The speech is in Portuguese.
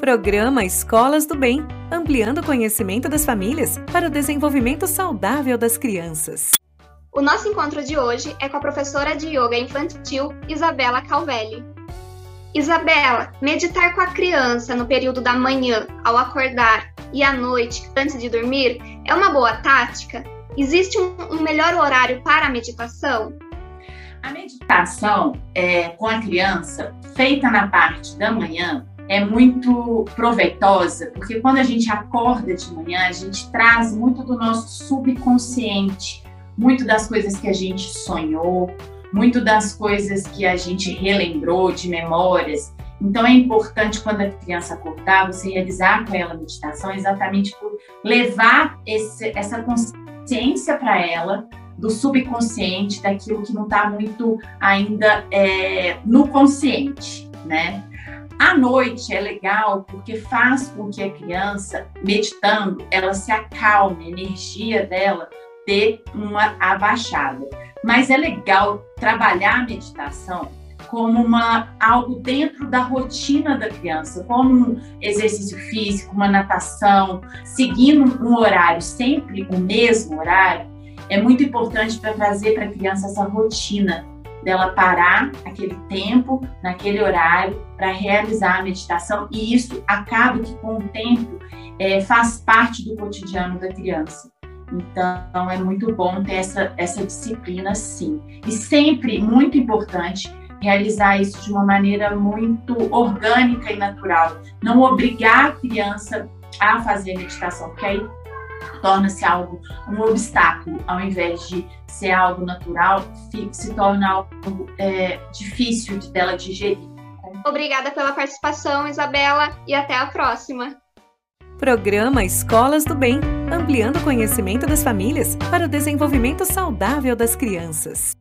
Programa Escolas do Bem, ampliando o conhecimento das famílias para o desenvolvimento saudável das crianças. O nosso encontro de hoje é com a professora de yoga infantil Isabela Calvelli. Isabela, meditar com a criança no período da manhã, ao acordar, e à noite, antes de dormir, é uma boa tática? Existe um, um melhor horário para a meditação? A meditação é, com a criança, feita na parte da manhã, é muito proveitosa, porque quando a gente acorda de manhã, a gente traz muito do nosso subconsciente, muito das coisas que a gente sonhou, muito das coisas que a gente relembrou de memórias. Então é importante quando a criança acordar, você realizar com ela a meditação, exatamente por levar esse, essa consciência para ela do subconsciente, daquilo que não está muito ainda é, no consciente, né? À noite é legal porque faz com que a criança, meditando, ela se acalme, a energia dela dê uma abaixada. Mas é legal trabalhar a meditação como uma, algo dentro da rotina da criança, como um exercício físico, uma natação, seguindo um horário, sempre o mesmo horário, é muito importante para trazer para a criança essa rotina dela parar aquele tempo, naquele horário, para realizar a meditação, e isso acaba que com o tempo é, faz parte do cotidiano da criança. Então é muito bom ter essa, essa disciplina, sim. E sempre muito importante realizar isso de uma maneira muito orgânica e natural. Não obrigar a criança a fazer meditação, porque aí torna-se algo, um obstáculo, ao invés de ser algo natural, se torna algo é, difícil de dela digerir. Obrigada pela participação, Isabela, e até a próxima. Programa Escolas do Bem, ampliando o conhecimento das famílias para o desenvolvimento saudável das crianças.